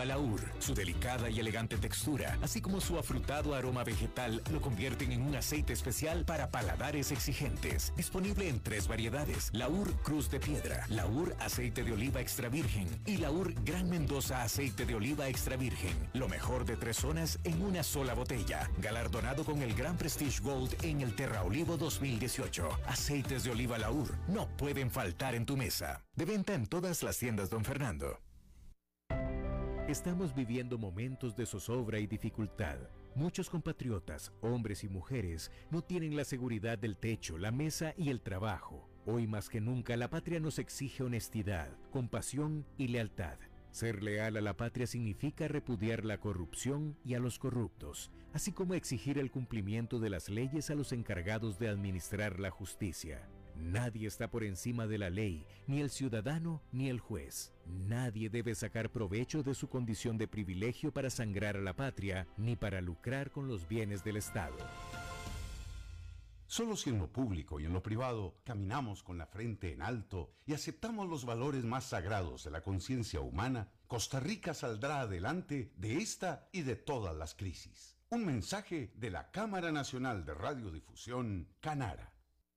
oliva Laur. Su delicada y elegante textura, así como su afrutado aroma vegetal, lo convierten en un aceite especial para paladares exigentes. Disponible en tres variedades: Laur Cruz de Piedra, Laur Aceite de Oliva Extra Virgen y Laur Gran Mendoza Aceite de Oliva Extra Virgen. Lo mejor de tres zonas en una sola botella. Galardonado con el Gran Prestige Gold en el Terra Olivo 2018. Aceites de oliva Laur no pueden faltar en tu mesa. De venta en todas las tiendas, don Fernando. Estamos viviendo momentos de zozobra y dificultad. Muchos compatriotas, hombres y mujeres, no tienen la seguridad del techo, la mesa y el trabajo. Hoy más que nunca la patria nos exige honestidad, compasión y lealtad. Ser leal a la patria significa repudiar la corrupción y a los corruptos, así como exigir el cumplimiento de las leyes a los encargados de administrar la justicia. Nadie está por encima de la ley, ni el ciudadano ni el juez. Nadie debe sacar provecho de su condición de privilegio para sangrar a la patria, ni para lucrar con los bienes del Estado. Solo si en lo público y en lo privado caminamos con la frente en alto y aceptamos los valores más sagrados de la conciencia humana, Costa Rica saldrá adelante de esta y de todas las crisis. Un mensaje de la Cámara Nacional de Radiodifusión, Canara.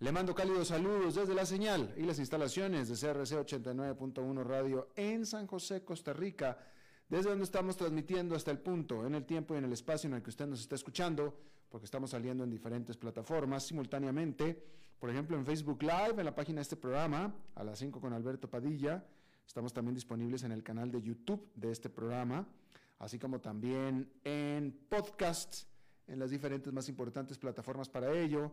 Le mando cálidos saludos desde la señal y las instalaciones de CRC 89.1 Radio en San José, Costa Rica, desde donde estamos transmitiendo hasta el punto, en el tiempo y en el espacio en el que usted nos está escuchando, porque estamos saliendo en diferentes plataformas simultáneamente, por ejemplo en Facebook Live, en la página de este programa, a las 5 con Alberto Padilla. Estamos también disponibles en el canal de YouTube de este programa, así como también en podcasts en las diferentes más importantes plataformas para ello,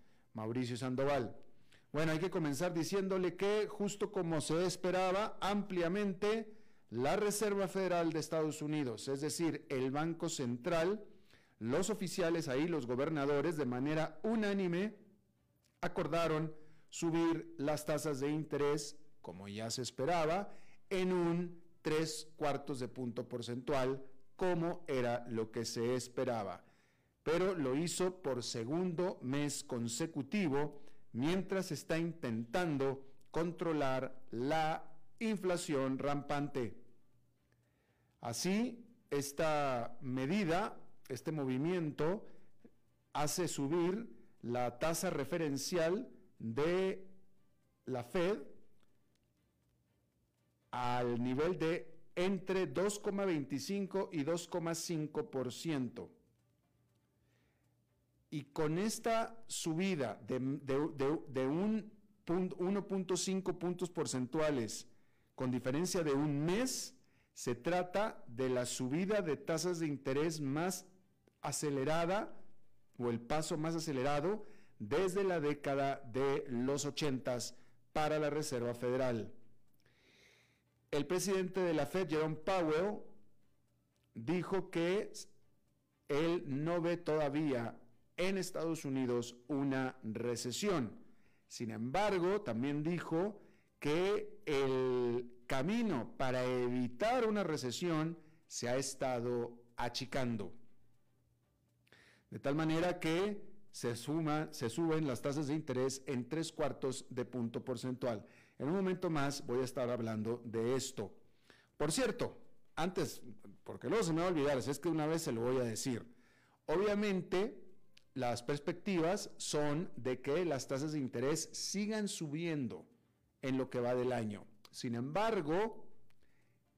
Mauricio Sandoval. Bueno, hay que comenzar diciéndole que, justo como se esperaba ampliamente, la Reserva Federal de Estados Unidos, es decir, el Banco Central, los oficiales ahí, los gobernadores, de manera unánime, acordaron subir las tasas de interés, como ya se esperaba, en un tres cuartos de punto porcentual, como era lo que se esperaba pero lo hizo por segundo mes consecutivo mientras está intentando controlar la inflación rampante. Así, esta medida, este movimiento, hace subir la tasa referencial de la Fed al nivel de entre 2,25 y 2,5% y con esta subida de, de, un 1.5 puntos porcentuales con diferencia de un mes, se trata de la subida de tasas de interés más acelerada o el paso más acelerado desde la década de los 80 para la Reserva Federal. El presidente de la Fed, Jerome Powell, dijo que él no ve todavía en Estados Unidos una recesión. Sin embargo, también dijo que el camino para evitar una recesión se ha estado achicando. De tal manera que se, suma, se suben las tasas de interés en tres cuartos de punto porcentual. En un momento más voy a estar hablando de esto. Por cierto, antes, porque luego se me va a olvidar, es que una vez se lo voy a decir. Obviamente, las perspectivas son de que las tasas de interés sigan subiendo en lo que va del año. Sin embargo,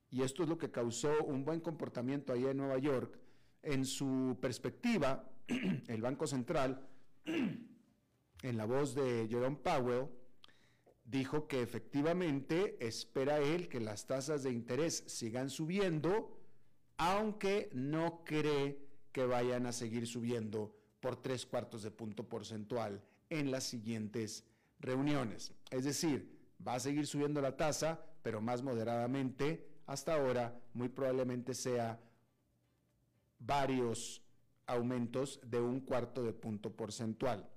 y esto es lo que causó un buen comportamiento allá en Nueva York, en su perspectiva, el Banco Central, en la voz de Jerome Powell, dijo que efectivamente espera él que las tasas de interés sigan subiendo, aunque no cree que vayan a seguir subiendo por tres cuartos de punto porcentual en las siguientes reuniones. Es decir, va a seguir subiendo la tasa, pero más moderadamente. Hasta ahora, muy probablemente sea varios aumentos de un cuarto de punto porcentual.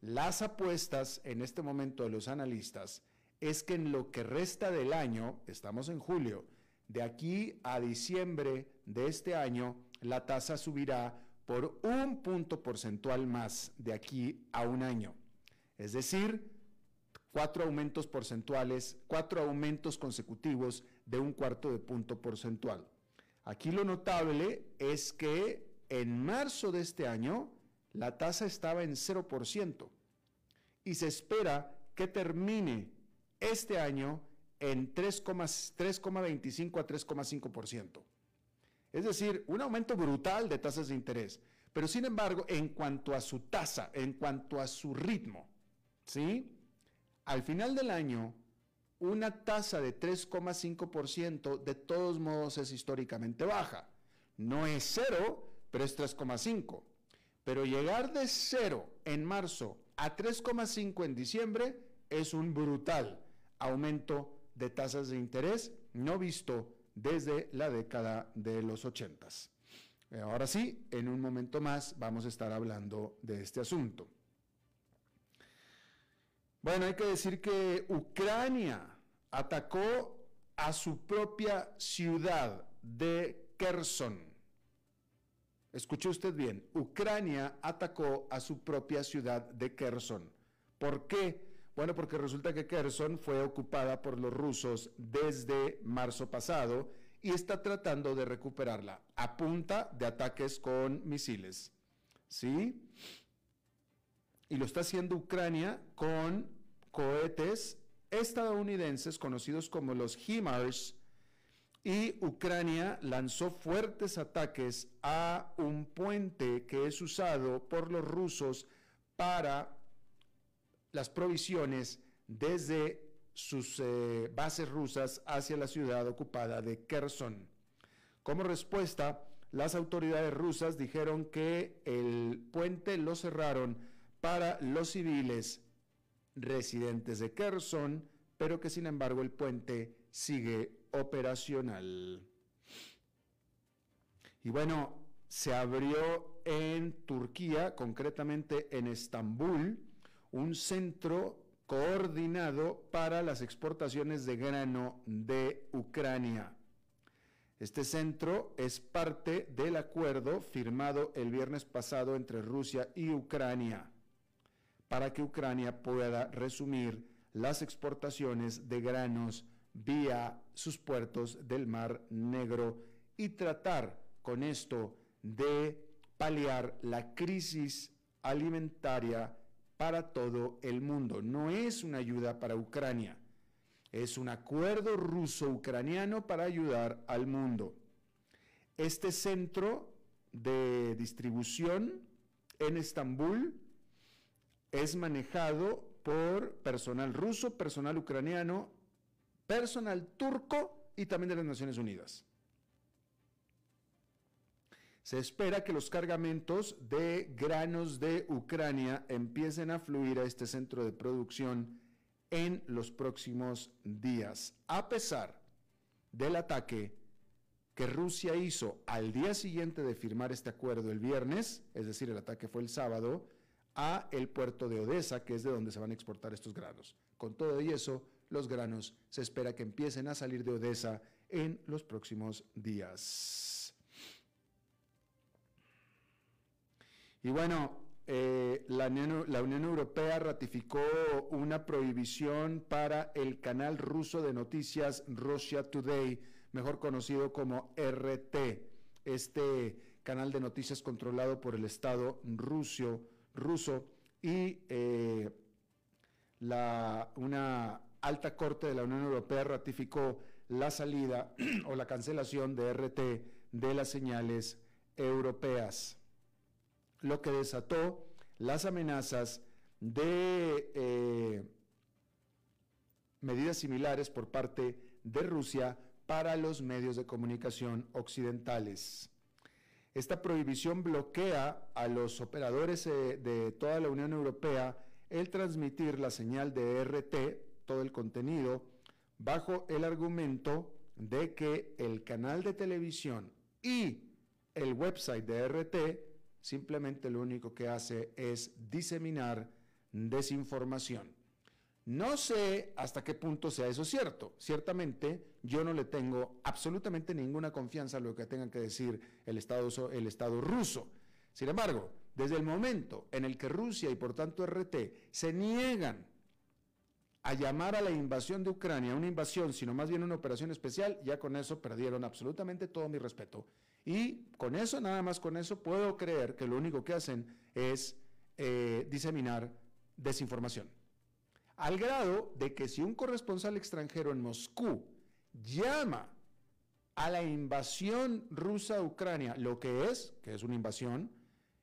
Las apuestas en este momento de los analistas es que en lo que resta del año, estamos en julio, de aquí a diciembre de este año, la tasa subirá por un punto porcentual más de aquí a un año. Es decir, cuatro aumentos porcentuales, cuatro aumentos consecutivos de un cuarto de punto porcentual. Aquí lo notable es que en marzo de este año la tasa estaba en 0% y se espera que termine este año en 3,25 a 3,5%. Es decir, un aumento brutal de tasas de interés. Pero sin embargo, en cuanto a su tasa, en cuanto a su ritmo, ¿sí? Al final del año, una tasa de 3,5% de todos modos es históricamente baja. No es cero, pero es 3,5. Pero llegar de cero en marzo a 3,5 en diciembre es un brutal aumento de tasas de interés no visto desde la década de los 80. Ahora sí, en un momento más vamos a estar hablando de este asunto. Bueno, hay que decir que Ucrania atacó a su propia ciudad de Kherson. Escuche usted bien, Ucrania atacó a su propia ciudad de Kherson. ¿Por qué? Bueno, porque resulta que Kherson fue ocupada por los rusos desde marzo pasado y está tratando de recuperarla a punta de ataques con misiles. ¿Sí? Y lo está haciendo Ucrania con cohetes estadounidenses conocidos como los HIMARS y Ucrania lanzó fuertes ataques a un puente que es usado por los rusos para las provisiones desde sus eh, bases rusas hacia la ciudad ocupada de Kherson. Como respuesta, las autoridades rusas dijeron que el puente lo cerraron para los civiles residentes de Kherson, pero que sin embargo el puente sigue operacional. Y bueno, se abrió en Turquía, concretamente en Estambul, un centro coordinado para las exportaciones de grano de Ucrania. Este centro es parte del acuerdo firmado el viernes pasado entre Rusia y Ucrania para que Ucrania pueda resumir las exportaciones de granos vía sus puertos del Mar Negro y tratar con esto de paliar la crisis alimentaria para todo el mundo. No es una ayuda para Ucrania, es un acuerdo ruso-ucraniano para ayudar al mundo. Este centro de distribución en Estambul es manejado por personal ruso, personal ucraniano, personal turco y también de las Naciones Unidas. Se espera que los cargamentos de granos de Ucrania empiecen a fluir a este centro de producción en los próximos días, a pesar del ataque que Rusia hizo al día siguiente de firmar este acuerdo el viernes, es decir, el ataque fue el sábado, a el puerto de Odessa, que es de donde se van a exportar estos granos. Con todo y eso, los granos se espera que empiecen a salir de Odessa en los próximos días. Y bueno, eh, la, Unión, Europea ratificó una prohibición para el canal ruso de noticias Russia Today, mejor conocido como RT, este canal de noticias controlado por el Estado ruso, ruso y eh, la, una alta corte de la Unión Europea ratificó la salida o la cancelación de RT de las señales europeas, lo que desató las amenazas de eh, medidas similares por parte de Rusia para los medios de comunicación occidentales. Esta prohibición bloquea a los operadores eh, de toda la Unión Europea el transmitir la señal de RT, todo el contenido, bajo el argumento de que el canal de televisión y el website de RT simplemente lo único que hace es diseminar desinformación. No sé hasta qué punto sea eso cierto. Ciertamente yo no le tengo absolutamente ninguna confianza a lo que tenga que decir el Estado, el Estado ruso. Sin embargo, desde el momento en el que Rusia y por tanto RT se niegan a llamar a la invasión de Ucrania una invasión, sino más bien una operación especial, ya con eso perdieron absolutamente todo mi respeto. Y con eso, nada más con eso, puedo creer que lo único que hacen es eh, diseminar desinformación. Al grado de que si un corresponsal extranjero en Moscú llama a la invasión rusa a Ucrania, lo que es, que es una invasión,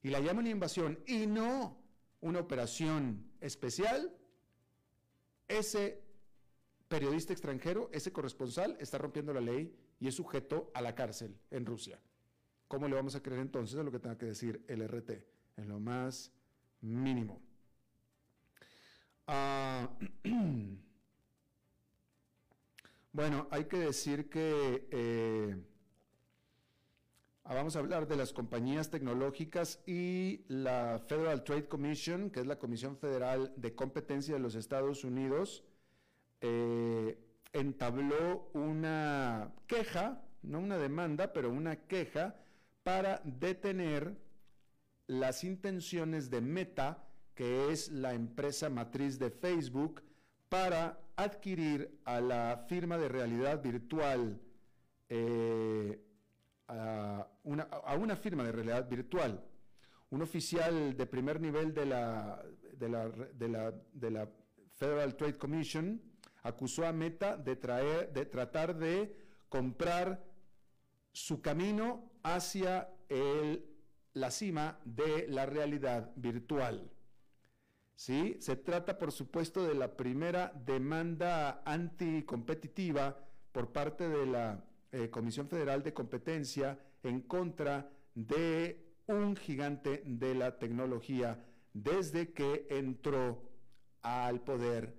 y la llama una invasión y no una operación especial, ese periodista extranjero, ese corresponsal, está rompiendo la ley y es sujeto a la cárcel en Rusia. ¿Cómo le vamos a creer entonces a lo que tenga que decir el RT? En lo más mínimo. Ah, bueno, hay que decir que eh, ah, vamos a hablar de las compañías tecnológicas y la Federal Trade Commission, que es la Comisión Federal de Competencia de los Estados Unidos, eh, entabló una queja, no una demanda, pero una queja para detener las intenciones de Meta que es la empresa matriz de Facebook, para adquirir a la firma de realidad virtual, eh, a, una, firma de realidad virtual. Un oficial de primer nivel de la, de la, de la, Federal Trade Commission acusó a Meta de, traer, de tratar de comprar su camino hacia el, la cima de la realidad virtual. ¿sí? Se trata, por supuesto, de la primera demanda anticompetitiva por parte de la eh, Comisión Federal de Competencia en contra de un gigante de la tecnología desde que entró al poder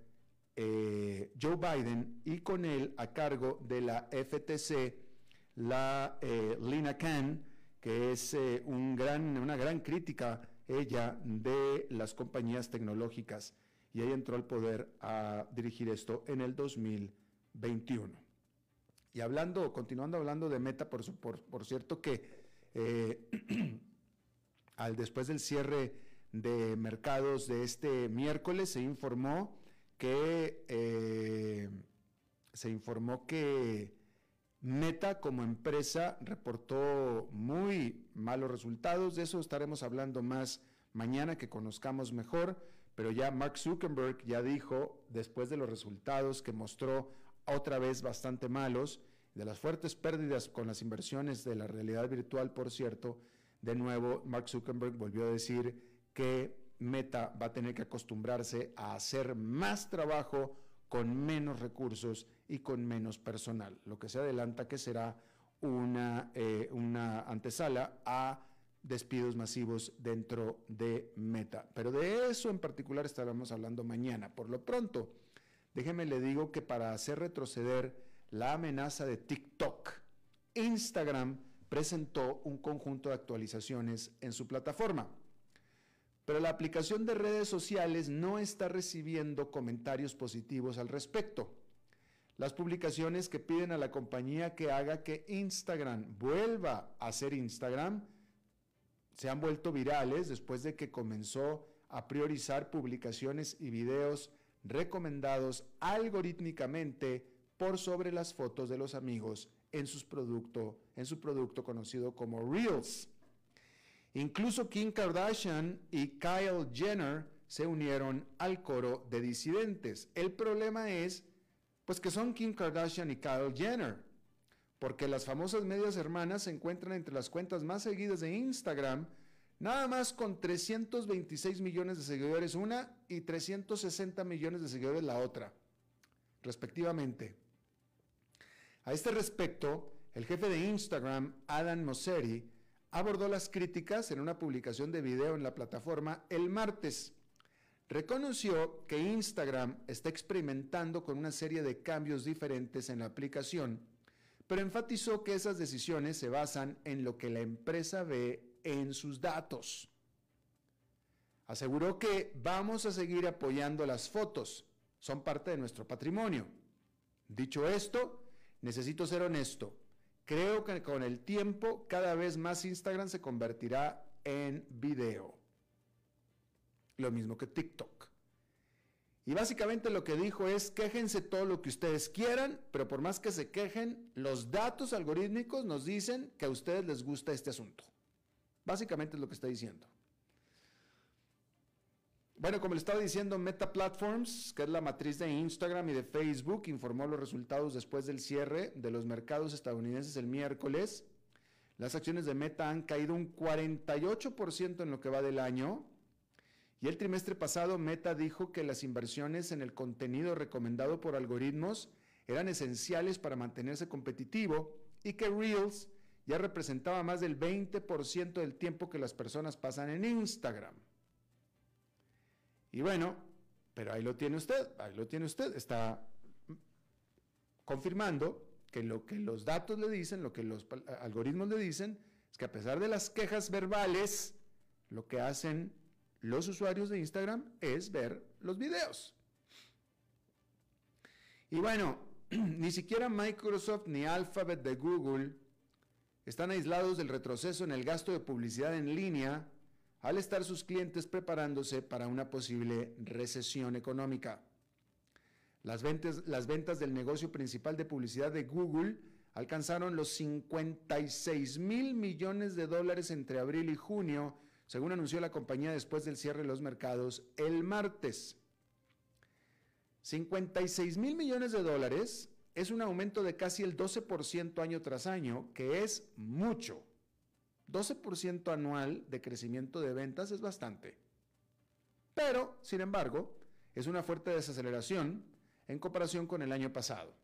eh, Joe Biden y con él a cargo de la FTC, la eh, Lina Khan, que es un gran, una gran crítica ella de las compañías tecnológicas y ella entró al poder a dirigir esto en el 2021. Y hablando, continuando hablando de Meta, por, por, cierto que eh, al después del cierre de mercados de este miércoles se informó que eh, se informó que Meta como empresa reportó muy malos resultados, de eso estaremos hablando más mañana que conozcamos mejor, pero ya Mark Zuckerberg ya dijo, después de los resultados que mostró otra vez bastante malos, de las fuertes pérdidas con las inversiones de la realidad virtual, por cierto, de nuevo Mark Zuckerberg volvió a decir que Meta va a tener que acostumbrarse a hacer más trabajo con menos recursos y con menos personal, lo que se adelanta que será una, eh, una antesala a despidos masivos dentro de Meta. Pero de eso en particular estaremos hablando mañana. Por lo pronto, déjeme le digo que para hacer retroceder la amenaza de TikTok, Instagram presentó un conjunto de actualizaciones en su plataforma. Pero la aplicación de redes sociales no está recibiendo comentarios positivos al respecto. Las publicaciones que piden a la compañía que haga que Instagram vuelva a ser Instagram se han vuelto virales después de que comenzó a priorizar publicaciones y videos recomendados algorítmicamente por sobre las fotos de los amigos en, producto, en su producto conocido como Reels. Incluso Kim Kardashian y Kyle Jenner se unieron al coro de disidentes. El problema es, pues que son Kim Kardashian y Kyle Jenner, porque las famosas medias hermanas se encuentran entre las cuentas más seguidas de Instagram, nada más con 326 millones de seguidores una y 360 millones de seguidores la otra, respectivamente. A este respecto, el jefe de Instagram, Adam Mosseri, abordó las críticas en una publicación de video en la plataforma el martes. Reconoció que Instagram está experimentando con una serie de cambios diferentes en la aplicación, pero enfatizó que esas decisiones se basan en lo que la empresa ve en sus datos. Aseguró que vamos a seguir apoyando las fotos, son parte de nuestro patrimonio. Dicho esto, necesito ser honesto. Creo que con el tiempo cada vez más Instagram se convertirá en video. Lo mismo que TikTok. Y básicamente lo que dijo es, quéjense todo lo que ustedes quieran, pero por más que se quejen, los datos algorítmicos nos dicen que a ustedes les gusta este asunto. Básicamente es lo que está diciendo. Bueno, como le estaba diciendo, Meta Platforms, que es la matriz de Instagram y de Facebook, informó los resultados después del cierre de los mercados estadounidenses el miércoles. Las acciones de Meta han caído un 48% en lo que va del año. Y el trimestre pasado, Meta dijo que las inversiones en el contenido recomendado por algoritmos eran esenciales para mantenerse competitivo y que Reels ya representaba más del 20% del tiempo que las personas pasan en Instagram. Y bueno, pero ahí lo tiene usted, ahí lo tiene usted, está confirmando que lo que los datos le dicen, lo que los algoritmos le dicen, es que a pesar de las quejas verbales, lo que hacen los usuarios de Instagram es ver los videos. Y bueno, ni siquiera Microsoft ni Alphabet de Google están aislados del retroceso en el gasto de publicidad en línea al estar sus clientes preparándose para una posible recesión económica. Las ventas, del negocio principal de publicidad de Google alcanzaron los 56 mil millones de dólares entre abril y junio, según anunció la compañía después del cierre de los mercados el martes. 56 mil millones de dólares es un aumento de casi el 12% año tras año, que es mucho. 12% anual de crecimiento de ventas es bastante. Pero, sin embargo, es una fuerte desaceleración en comparación con el año pasado.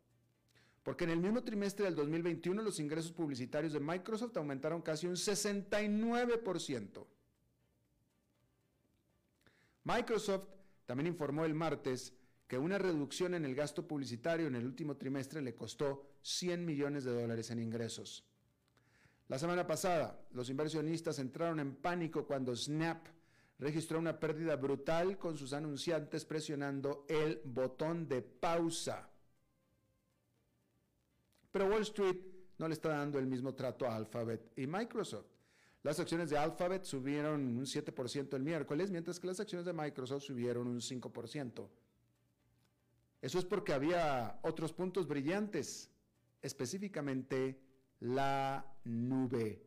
Porque en el mismo trimestre del 2021 los ingresos publicitarios de Microsoft aumentaron casi un 69%. Microsoft también informó el martes que una reducción en el gasto publicitario en el último trimestre le costó 100 millones de dólares en ingresos. La semana pasada, los inversionistas entraron en pánico cuando Snap registró una pérdida brutal con sus anunciantes presionando el botón de pausa. Pero Wall Street no le está dando el mismo trato a Alphabet y Microsoft. Las acciones de Alphabet subieron un 7% el miércoles, mientras que las acciones de Microsoft subieron un 5%. Eso es porque había otros puntos brillantes, específicamente la nube.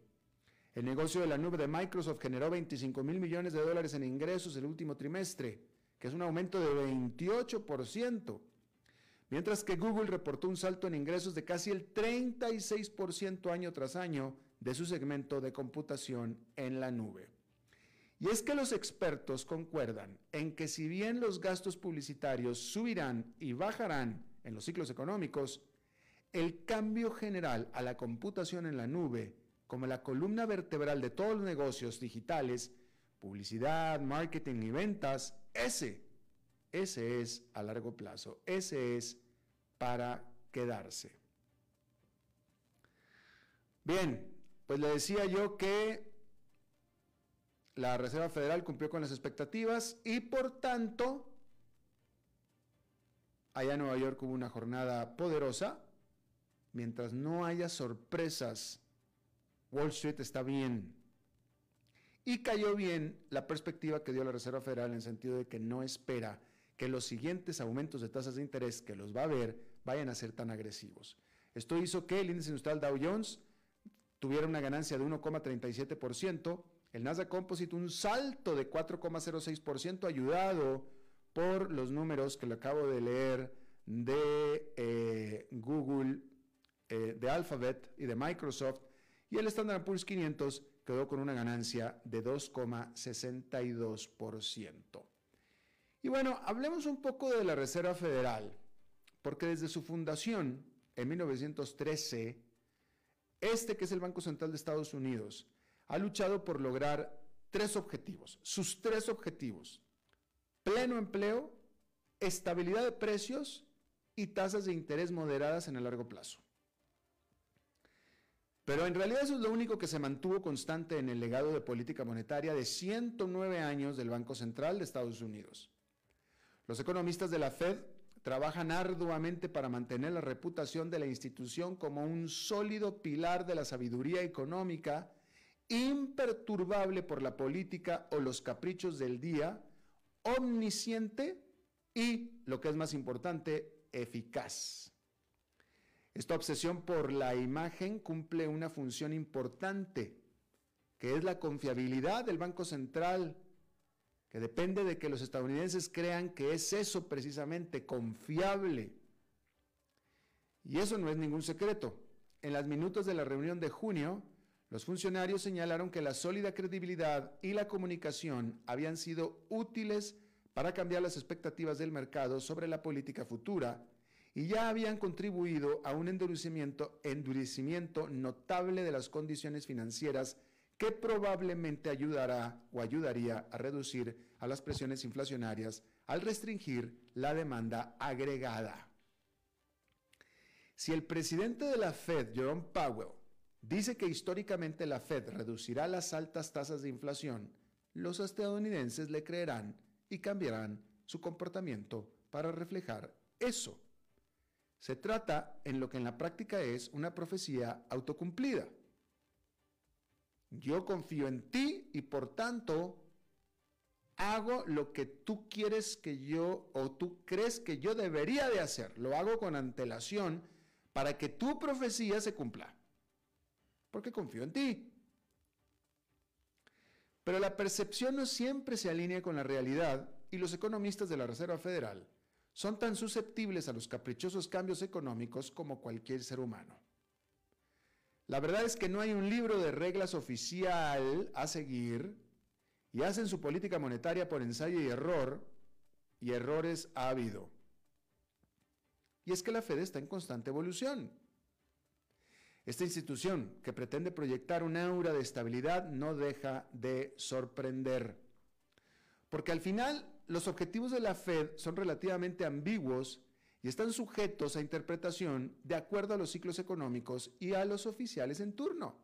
El negocio de la nube de Microsoft generó 25 mil millones de dólares en ingresos el último trimestre, que es un aumento de 28%, mientras que Google reportó un salto en ingresos de casi el 36% año tras año de su segmento de computación en la nube. Y es que los expertos concuerdan en que si bien los gastos publicitarios subirán y bajarán en los ciclos económicos, el cambio general a la computación en la nube, como la columna vertebral de todos los negocios digitales, publicidad, marketing y ventas, ese, ese es a largo plazo, ese es para quedarse. Bien, pues le decía yo que la Reserva Federal cumplió con las expectativas y por tanto, allá en Nueva York hubo una jornada poderosa. Mientras no haya sorpresas, Wall Street está bien. Y cayó bien la perspectiva que dio la Reserva Federal en el sentido de que no espera que los siguientes aumentos de tasas de interés que los va a ver vayan a ser tan agresivos. Esto hizo que el índice industrial Dow Jones tuviera una ganancia de 1,37%, el Nasdaq Composite un salto de 4,06% ayudado por los números que le acabo de leer de eh, Google, eh, de Alphabet y de Microsoft, y el Standard Poor's 500 quedó con una ganancia de 2,62%. Y bueno, hablemos un poco de la Reserva Federal, porque desde su fundación en 1913, este que es el Banco Central de Estados Unidos, ha luchado por lograr tres objetivos, sus tres objetivos, pleno empleo, estabilidad de precios y tasas de interés moderadas en el largo plazo. Pero en realidad eso es lo único que se mantuvo constante en el legado de política monetaria de 109 años del Banco Central de Estados Unidos. Los economistas de la Fed trabajan arduamente para mantener la reputación de la institución como un sólido pilar de la sabiduría económica, imperturbable por la política o los caprichos del día, omnisciente y, lo que es más importante, eficaz. Esta obsesión por la imagen cumple una función importante, que es la confiabilidad del Banco Central, que depende de que los estadounidenses crean que es eso precisamente, confiable. Y eso no es ningún secreto. En las minutos de la reunión de junio, los funcionarios señalaron que la sólida credibilidad y la comunicación habían sido útiles para cambiar las expectativas del mercado sobre la política futura y ya habían contribuido a un endurecimiento, notable de las condiciones financieras que probablemente ayudará o ayudaría a reducir a las presiones inflacionarias al restringir la demanda agregada. Si el presidente de la Fed, Jerome Powell, dice que históricamente la Fed reducirá las altas tasas de inflación, los estadounidenses le creerán y cambiarán su comportamiento para reflejar eso. Se trata en lo que en la práctica es una profecía autocumplida. Yo confío en ti y por tanto hago lo que tú quieres que yo o tú crees que yo debería de hacer. Lo hago con antelación para que tu profecía se cumpla. Porque confío en ti. Pero la percepción no siempre se alinea con la realidad y los economistas de la Reserva Federal son tan susceptibles a los caprichosos cambios económicos como cualquier ser humano. La verdad es que no hay un libro de reglas oficial a seguir y hacen su política monetaria por ensayo y error, y errores ha habido. Y es que la Fed está en constante evolución. Esta institución, que pretende proyectar un aura de estabilidad, no deja de sorprender. Porque al final los objetivos de la Fed son relativamente ambiguos y están sujetos a interpretación de acuerdo a los ciclos económicos y a los oficiales en turno.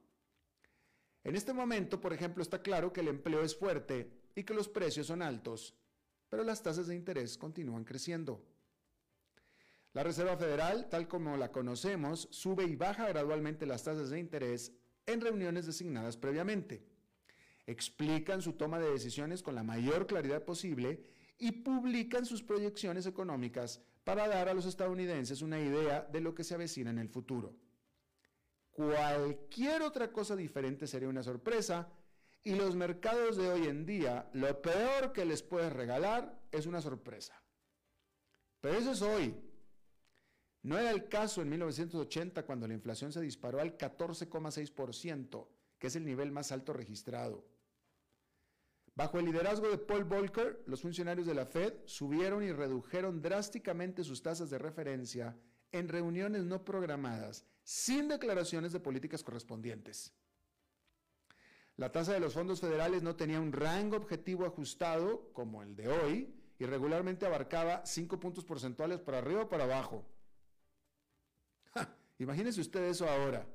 En este momento, por ejemplo, está claro que el empleo es fuerte y que los precios son altos, pero las tasas de interés continúan creciendo. La Reserva Federal, tal como la conocemos, sube y baja gradualmente las tasas de interés en reuniones designadas previamente. Explican su toma de decisiones con la mayor claridad posible y publican sus proyecciones económicas para dar a los estadounidenses una idea de lo que se avecina en el futuro. Cualquier otra cosa diferente sería una sorpresa y los mercados de hoy en día, lo peor que les puedes regalar es una sorpresa. Pero eso es hoy. No era el caso en 1980 cuando la inflación se disparó al 14,6%, que es el nivel más alto registrado. Bajo el liderazgo de Paul Volcker, los funcionarios de la Fed subieron y redujeron drásticamente sus tasas de referencia en reuniones no programadas, sin declaraciones de políticas correspondientes. La tasa de los fondos federales no tenía un rango objetivo ajustado como el de hoy y regularmente abarcaba 5 puntos porcentuales para arriba o para abajo. Imagínense usted eso ahora.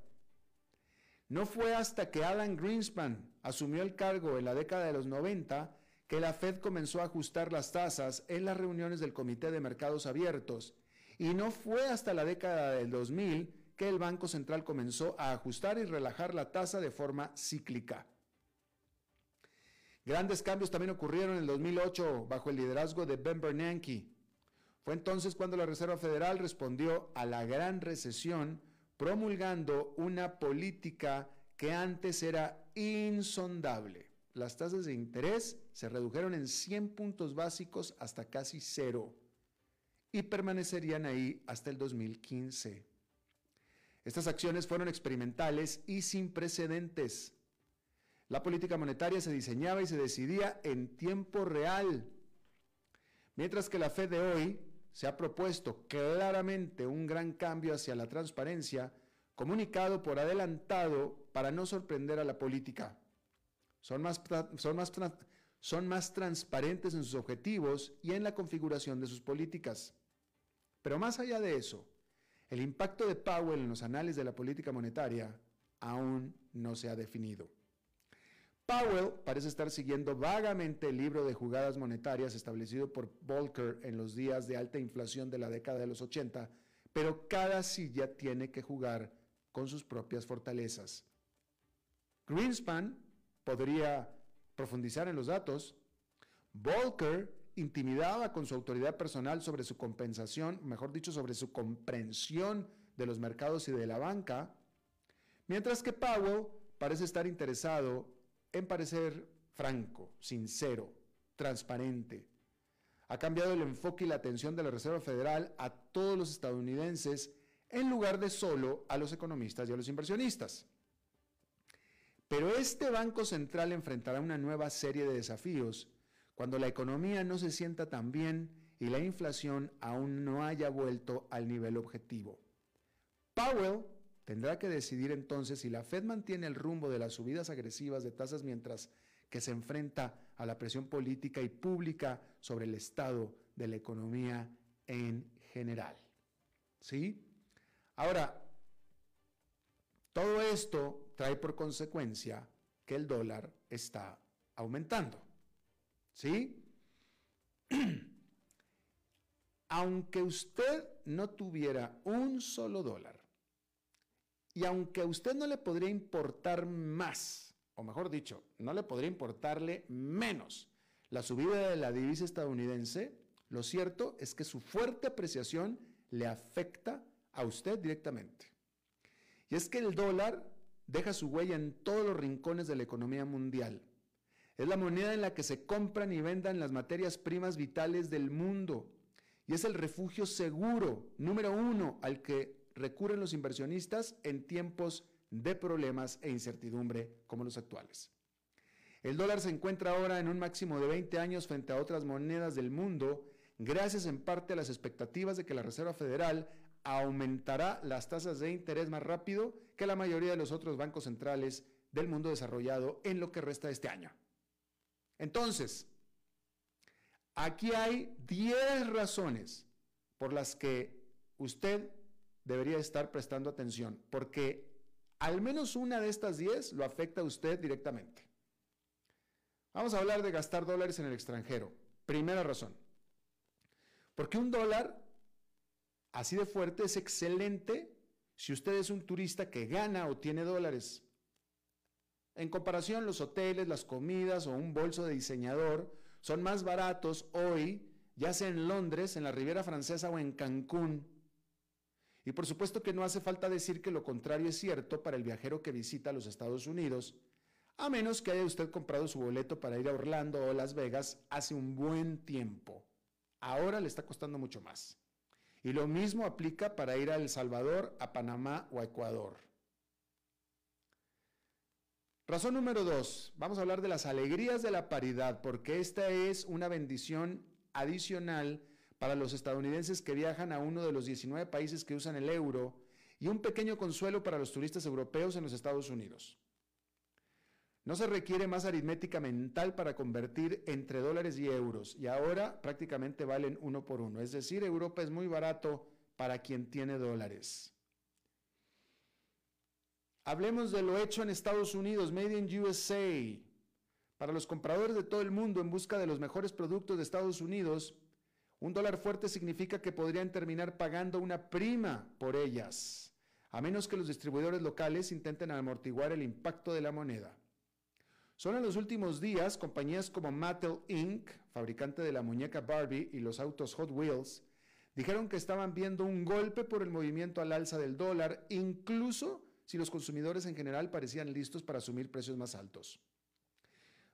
No fue hasta que Alan Greenspan asumió el cargo en la década de los 90 que la Fed comenzó a ajustar las tasas en las reuniones del Comité de Mercados Abiertos. Y no fue hasta la década del 2000 que el Banco Central comenzó a ajustar y relajar la tasa de forma cíclica. Grandes cambios también ocurrieron en el 2008 bajo el liderazgo de Ben Bernanke. Fue entonces cuando la Reserva Federal respondió a la gran recesión promulgando una política que antes era insondable. Las tasas de interés se redujeron en 100 puntos básicos hasta casi cero y permanecerían ahí hasta el 2015. Estas acciones fueron experimentales y sin precedentes. La política monetaria se diseñaba y se decidía en tiempo real, mientras que la Fed de hoy se ha propuesto claramente un gran cambio hacia la transparencia, comunicado por adelantado para no sorprender a la política. Son más, son más, son más transparentes en sus objetivos y en la configuración de sus políticas. Pero más allá de eso, el impacto de Powell en los anales de la política monetaria aún no se ha definido. Powell parece estar siguiendo vagamente el libro de jugadas monetarias establecido por Volcker en los días de alta inflación de la década de los 80, pero cada silla tiene que jugar con sus propias fortalezas. Greenspan podría profundizar en los datos. Volcker intimidaba con su autoridad personal sobre su compensación, mejor dicho, sobre su comprensión de los mercados y de la banca, mientras que Powell parece estar interesado en parecer franco, sincero, transparente. Ha cambiado el enfoque y la atención de la Reserva Federal a todos los estadounidenses en lugar de solo a los economistas y a los inversionistas. Pero este Banco Central enfrentará una nueva serie de desafíos cuando la economía no se sienta tan bien y la inflación aún no haya vuelto al nivel objetivo. Powell tendrá que decidir entonces si la Fed mantiene el rumbo de las subidas agresivas de tasas mientras que se enfrenta a la presión política y pública sobre el estado de la economía en general. ¿Sí? Ahora, todo esto trae por consecuencia que el dólar está aumentando. ¿Sí? aunque usted no tuviera un solo dólar, y aunque a usted no le podría importar más, o mejor dicho, no le podría importarle menos la subida de la divisa estadounidense, lo cierto es que su fuerte apreciación le afecta a usted directamente. Y es que el dólar deja su huella en todos los rincones de la economía mundial. Es la moneda en la que se compran y vendan las materias primas vitales del mundo. Y es el refugio seguro, número uno, al que recurren los inversionistas en tiempos de problemas e incertidumbre como los actuales. El dólar se encuentra ahora en un máximo de 20 años frente a otras monedas del mundo, gracias en parte a las expectativas de que la Reserva Federal aumentará las tasas de interés más rápido que la mayoría de los otros bancos centrales del mundo desarrollado en lo que resta de este año. Entonces, aquí hay 10 razones por las que usted debería estar prestando atención, porque al menos una de estas 10 lo afecta a usted directamente. Vamos a hablar de gastar dólares en el extranjero. Primera razón. Porque un dólar así de fuerte es excelente si usted es un turista que gana o tiene dólares. En comparación, los hoteles, las comidas o un bolso de diseñador son más baratos hoy, ya sea en Londres, en la Riviera Francesa o en Cancún. Y por supuesto que no hace falta decir que lo contrario es cierto para el viajero que visita los Estados Unidos, a menos que haya usted comprado su boleto para ir a Orlando o Las Vegas hace un buen tiempo. Ahora le está costando mucho más. Y lo mismo aplica para ir a El Salvador, a Panamá o a Ecuador. Razón número dos, vamos a hablar de las alegrías de la paridad, porque esta es una bendición adicional para los estadounidenses que viajan a uno de los 19 países que usan el euro y un pequeño consuelo para los turistas europeos en los Estados Unidos. No se requiere más aritmética mental para convertir entre dólares y euros y ahora prácticamente valen uno por uno. Es decir, Europa es muy barato para quien tiene dólares. Hablemos de lo hecho en Estados Unidos, Made in USA. Para los compradores de todo el mundo en busca de los mejores productos de Estados Unidos, un dólar fuerte significa que podrían terminar pagando una prima por ellas, a menos que los distribuidores locales intenten amortiguar el impacto de la moneda. Solo en los últimos días, compañías como Mattel Inc., fabricante de la muñeca Barbie y los autos Hot Wheels, dijeron que estaban viendo un golpe por el movimiento al alza del dólar, incluso si los consumidores en general parecían listos para asumir precios más altos.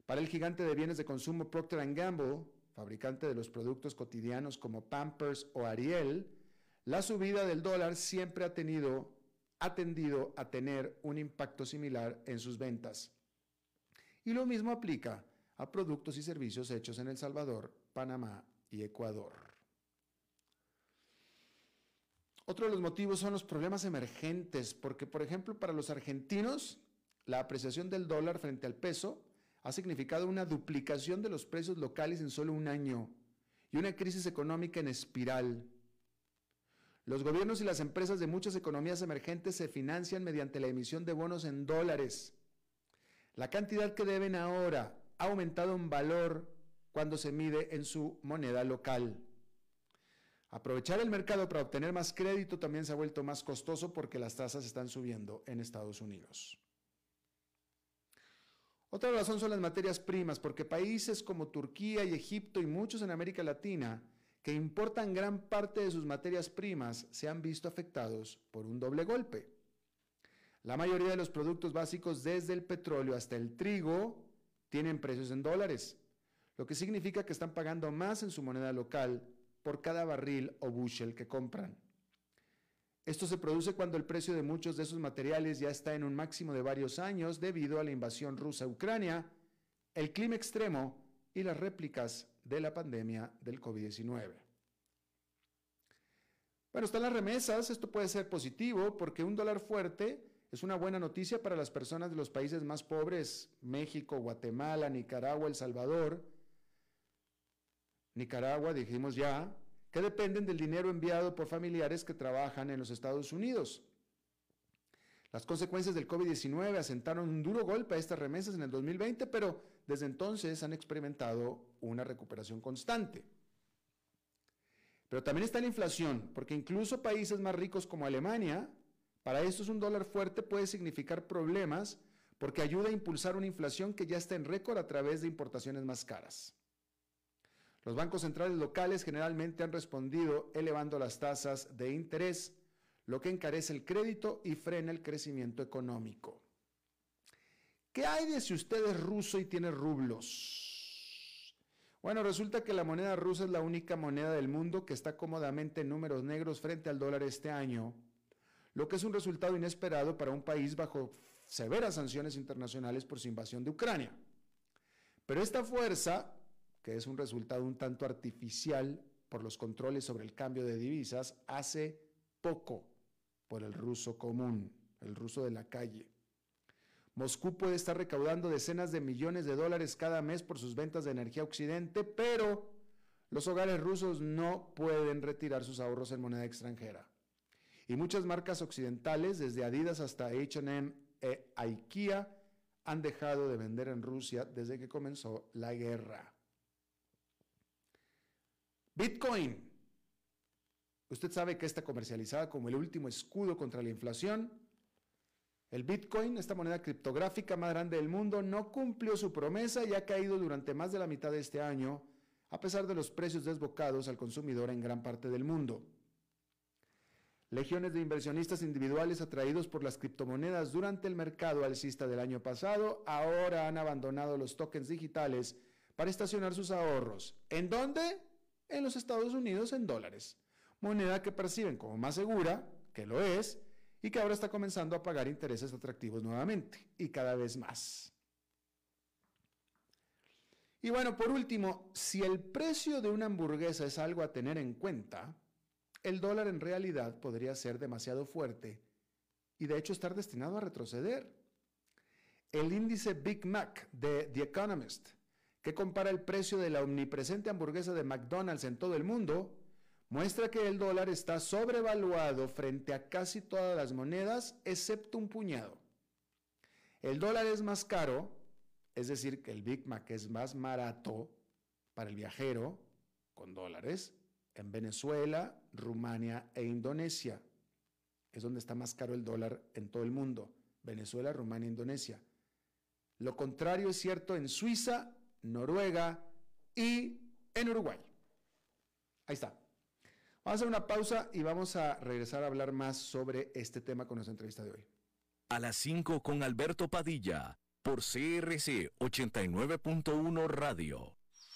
Para el gigante de bienes de consumo Procter Gamble, fabricante de los productos cotidianos como Pampers o Ariel, la subida del dólar siempre ha tenido ha tendido a tener un impacto similar en sus ventas. Y lo mismo aplica a productos y servicios hechos en El Salvador, Panamá y Ecuador. Otro de los motivos son los problemas emergentes, porque por ejemplo para los argentinos la apreciación del dólar frente al peso ha significado una duplicación de los precios locales en solo un año y una crisis económica en espiral. Los gobiernos y las empresas de muchas economías emergentes se financian mediante la emisión de bonos en dólares. La cantidad que deben ahora ha aumentado en valor cuando se mide en su moneda local. Aprovechar el mercado para obtener más crédito también se ha vuelto más costoso porque las tasas están subiendo en Estados Unidos. Otra razón son las materias primas, porque países como Turquía y Egipto y muchos en América Latina que importan gran parte de sus materias primas se han visto afectados por un doble golpe. La mayoría de los productos básicos, desde el petróleo hasta el trigo, tienen precios en dólares, lo que significa que están pagando más en su moneda local por cada barril o bushel que compran. Esto se produce cuando el precio de muchos de esos materiales ya está en un máximo de varios años debido a la invasión rusa a Ucrania, el clima extremo y las réplicas de la pandemia del COVID-19. Bueno, están las remesas, esto puede ser positivo porque un dólar fuerte es una buena noticia para las personas de los países más pobres, México, Guatemala, Nicaragua, El Salvador. Nicaragua, dijimos ya, que dependen del dinero enviado por familiares que trabajan en los Estados Unidos. Las consecuencias del COVID-19 asentaron un duro golpe a estas remesas en el 2020, pero desde entonces han experimentado una recuperación constante. Pero también está la inflación, porque incluso países más ricos como Alemania, para estos un dólar fuerte puede significar problemas porque ayuda a impulsar una inflación que ya está en récord a través de importaciones más caras. Los bancos centrales locales generalmente han respondido elevando las tasas de interés lo que encarece el crédito y frena el crecimiento económico. ¿Qué hay de si usted es ruso y tiene rublos? Bueno, resulta que la moneda rusa es la única moneda del mundo que está cómodamente en números negros frente al dólar este año, lo que es un resultado inesperado para un país bajo severas sanciones internacionales por su invasión de Ucrania. Pero esta fuerza, que es un resultado un tanto artificial por los controles sobre el cambio de divisas, hace poco por el ruso común, el ruso de la calle. Moscú puede estar recaudando decenas de millones de dólares cada mes por sus ventas de energía occidente, pero los hogares rusos no pueden retirar sus ahorros en moneda extranjera. Y muchas marcas occidentales, desde Adidas hasta HM e IKEA, han dejado de vender en Rusia desde que comenzó la guerra. Bitcoin Usted sabe que está comercializada como el último escudo contra la inflación. El Bitcoin, esta moneda criptográfica más grande del mundo, no cumplió su promesa y ha caído durante más de la mitad de este año, a pesar de los precios desbocados al consumidor en gran parte del mundo. Legiones de inversionistas individuales atraídos por las criptomonedas durante el mercado alcista del año pasado ahora han abandonado los tokens digitales para estacionar sus ahorros. ¿En dónde? En los Estados Unidos en dólares moneda que perciben como más segura, que lo es, y que ahora está comenzando a pagar intereses atractivos nuevamente, y cada vez más. Y bueno, por último, si el precio de una hamburguesa es algo a tener en cuenta, el dólar en realidad podría ser demasiado fuerte y de hecho estar destinado a retroceder. El índice Big Mac de The Economist, que compara el precio de la omnipresente hamburguesa de McDonald's en todo el mundo, muestra que el dólar está sobrevaluado frente a casi todas las monedas, excepto un puñado. El dólar es más caro, es decir, que el Big Mac es más barato para el viajero con dólares en Venezuela, Rumania e Indonesia. Es donde está más caro el dólar en todo el mundo. Venezuela, Rumania, Indonesia. Lo contrario es cierto en Suiza, Noruega y en Uruguay. Ahí está. Vamos a hacer una pausa y vamos a regresar a hablar más sobre este tema con nuestra entrevista de hoy. A las 5 con Alberto Padilla, por CRC 89.1 Radio.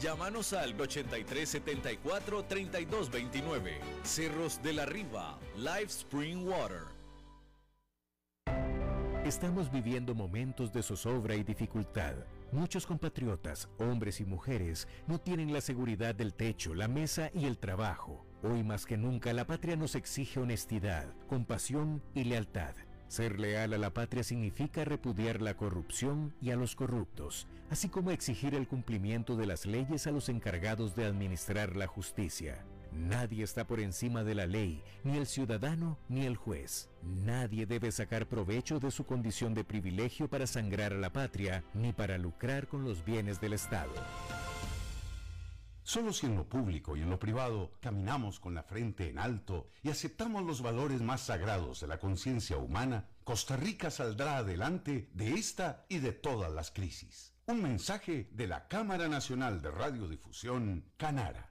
Llámanos al 8374-3229. Cerros de la Riva, Live Spring Water. Estamos viviendo momentos de zozobra y dificultad. Muchos compatriotas, hombres y mujeres, no tienen la seguridad del techo, la mesa y el trabajo. Hoy más que nunca la patria nos exige honestidad, compasión y lealtad. Ser leal a la patria significa repudiar la corrupción y a los corruptos, así como exigir el cumplimiento de las leyes a los encargados de administrar la justicia. Nadie está por encima de la ley, ni el ciudadano ni el juez. Nadie debe sacar provecho de su condición de privilegio para sangrar a la patria, ni para lucrar con los bienes del Estado. Solo si en lo público y en lo privado caminamos con la frente en alto y aceptamos los valores más sagrados de la conciencia humana, Costa Rica saldrá adelante de esta y de todas las crisis. Un mensaje de la Cámara Nacional de Radiodifusión, Canara.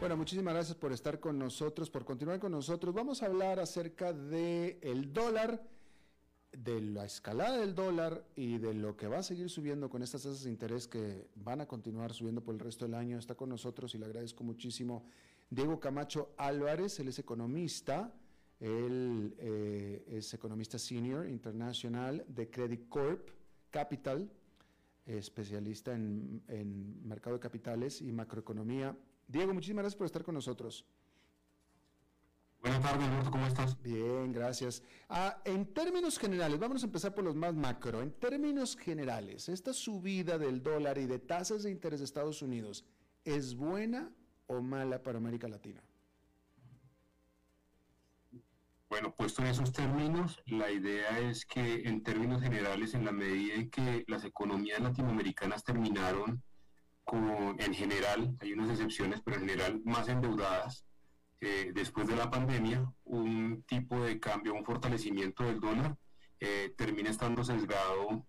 Bueno, muchísimas gracias por estar con nosotros, por continuar con nosotros. Vamos a hablar acerca de el dólar, de la escalada del dólar y de lo que va a seguir subiendo con estas tasas de interés que van a continuar subiendo por el resto del año. Está con nosotros y le agradezco muchísimo Diego Camacho Álvarez, él es economista, él eh, es economista senior internacional de Credit Corp Capital, especialista en, en mercado de capitales y macroeconomía Diego, muchísimas gracias por estar con nosotros. Buenas tardes, Alberto, ¿cómo estás? Bien, gracias. Ah, en términos generales, vamos a empezar por los más macro. En términos generales, esta subida del dólar y de tasas de interés de Estados Unidos, ¿es buena o mala para América Latina? Bueno, puesto en esos términos, la idea es que en términos generales, en la medida en que las economías latinoamericanas terminaron como en general, hay unas excepciones, pero en general más endeudadas, eh, después de la pandemia, un tipo de cambio, un fortalecimiento del dólar, eh, termina estando sesgado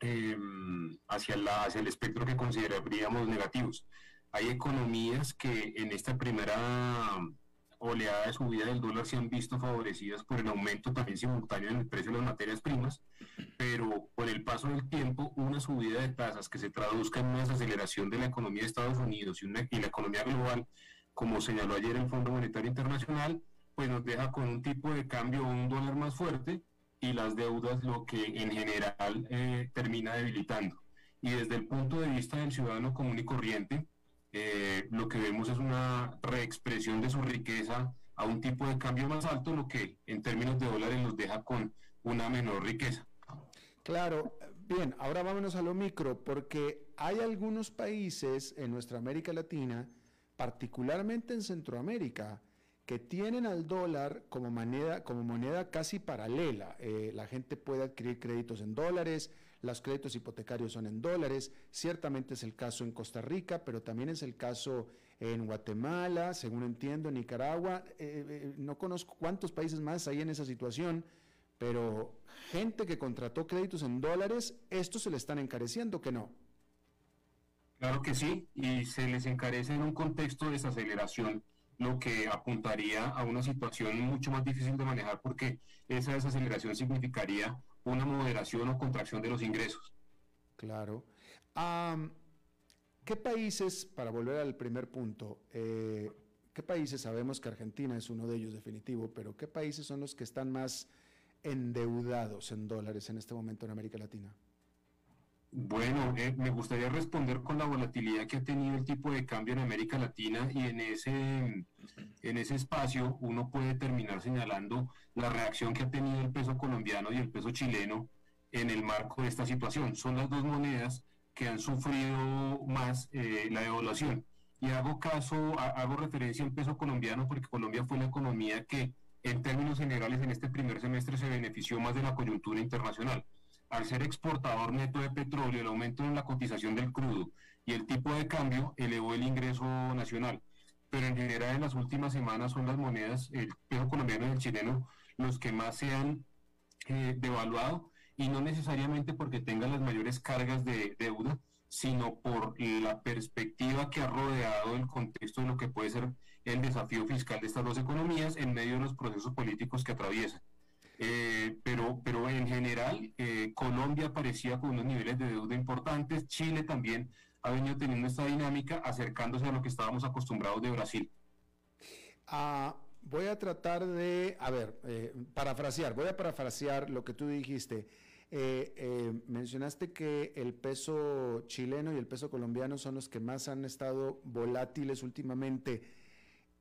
em, hacia, la, hacia el espectro que consideraríamos negativos. Hay economías que en esta primera oleada de subida del dólar se han visto favorecidas por el aumento también simultáneo en el precio de las materias primas, pero con el paso del tiempo, una subida de tasas que se traduzca en una desaceleración de la economía de Estados Unidos y, una, y la economía global, como señaló ayer el Fondo Monetario Internacional, pues nos deja con un tipo de cambio, un dólar más fuerte y las deudas lo que en general eh, termina debilitando. Y desde el punto de vista del ciudadano común y corriente, eh, lo que vemos es una reexpresión de su riqueza a un tipo de cambio más alto, lo que en términos de dólares nos deja con una menor riqueza. Claro, bien, ahora vámonos a lo micro, porque hay algunos países en nuestra América Latina, particularmente en Centroamérica, que tienen al dólar como moneda, como moneda casi paralela. Eh, la gente puede adquirir créditos en dólares, los créditos hipotecarios son en dólares, ciertamente es el caso en Costa Rica, pero también es el caso en Guatemala, según entiendo, en Nicaragua, eh, eh, no conozco cuántos países más hay en esa situación, pero gente que contrató créditos en dólares, estos se le están encareciendo, ¿que no? Claro que sí, y se les encarece en un contexto de desaceleración, lo que apuntaría a una situación mucho más difícil de manejar porque esa desaceleración significaría una moderación o contracción de los ingresos. Claro. ¿Qué países, para volver al primer punto, eh, qué países, sabemos que Argentina es uno de ellos definitivo, pero qué países son los que están más endeudados en dólares en este momento en América Latina? Bueno, eh, me gustaría responder con la volatilidad que ha tenido el tipo de cambio en América Latina y en ese, en ese espacio uno puede terminar señalando la reacción que ha tenido el peso colombiano y el peso chileno en el marco de esta situación. Son las dos monedas que han sufrido más eh, la devaluación. Y hago caso, hago referencia al peso colombiano porque Colombia fue la economía que en términos generales en este primer semestre se benefició más de la coyuntura internacional al ser exportador neto de petróleo, el aumento en la cotización del crudo y el tipo de cambio elevó el ingreso nacional. Pero en general en las últimas semanas son las monedas, el peso colombiano y el chileno, los que más se han eh, devaluado y no necesariamente porque tengan las mayores cargas de deuda, sino por la perspectiva que ha rodeado el contexto de lo que puede ser el desafío fiscal de estas dos economías en medio de los procesos políticos que atraviesan. Eh, pero, pero en general eh, Colombia parecía con unos niveles de deuda importantes, Chile también ha venido teniendo esta dinámica acercándose a lo que estábamos acostumbrados de Brasil. Ah, voy a tratar de, a ver, eh, parafrasear, voy a parafrasear lo que tú dijiste. mencionaste que el peso chileno y el peso colombiano son los que más han estado volátiles últimamente.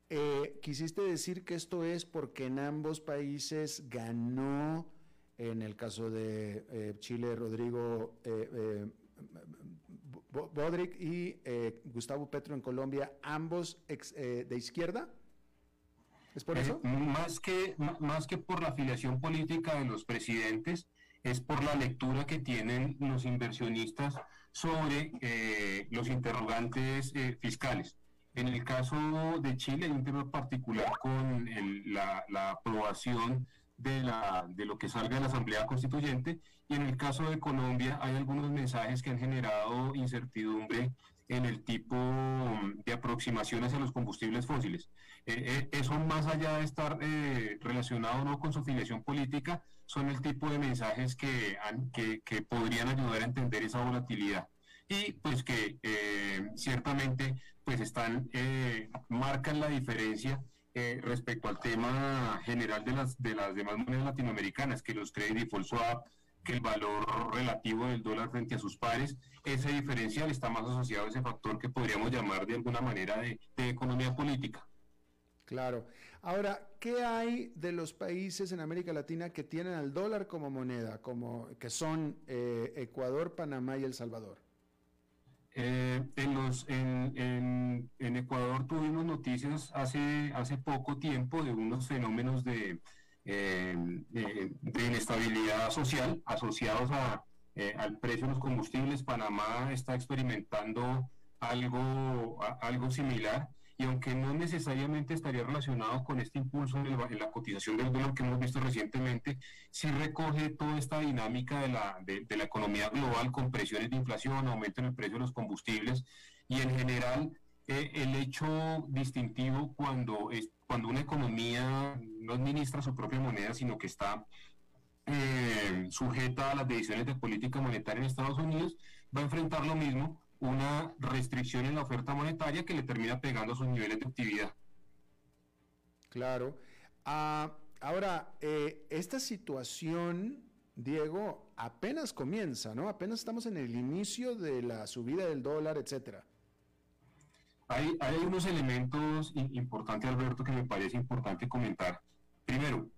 Eh, quisiste decir que esto es porque en ambos países ganó, en el caso de eh, Chile, Rodrigo eh, Bodrick y Gustavo Petro en Colombia, ambos de izquierda. ¿Es por eso? más, que, más que por la afiliación política de los presidentes, es por la lectura que tienen los inversionistas sobre los interrogantes fiscales. En el caso de Chile hay un tema particular con la, aprobación de, lo que salga de la Asamblea Constituyente. Y en el caso de Colombia hay algunos mensajes que han generado incertidumbre en el tipo de aproximaciones a los combustibles fósiles. Eh, eh, eso más allá de estar eh, relacionado no con su filiación política, son el tipo de mensajes que, que, que podrían ayudar a entender esa volatilidad. Y pues que eh, ciertamente pues están, marcan la diferencia eh, respecto al tema general de las, de las demás monedas latinoamericanas, que los credit default swap, que el valor relativo del dólar frente a sus pares, ese diferencial está más asociado a ese factor que podríamos llamar de alguna manera de, de economía política. Claro. Ahora, ¿qué hay de los países en América Latina que tienen al dólar como moneda, como que son Ecuador, Panamá y El Salvador? Eh, en, los, en, en, Ecuador tuvimos noticias hace, hace poco tiempo de unos fenómenos de, eh, de, inestabilidad social asociados a, eh, al precio de los combustibles. Panamá está experimentando algo, algo similar y aunque no necesariamente estaría relacionado con este impulso en, la cotización del dólar que hemos visto recientemente, sí recoge toda esta dinámica de la, de, la economía global con presiones de inflación, aumento en el precio de los combustibles y en general eh, el hecho distintivo cuando, es, cuando una economía no administra su propia moneda, sino que está eh, sujeta a las decisiones de política monetaria en Estados Unidos, va a enfrentar lo mismo una restricción en la oferta monetaria que le termina pegando a sus niveles de actividad. Claro. Ah, ahora, eh, esta situación, Diego, apenas comienza, ¿no? Apenas estamos en el inicio de la subida del dólar, etcétera. Hay, hay unos elementos importantes, Alberto, que me parece importante comentar. Primero,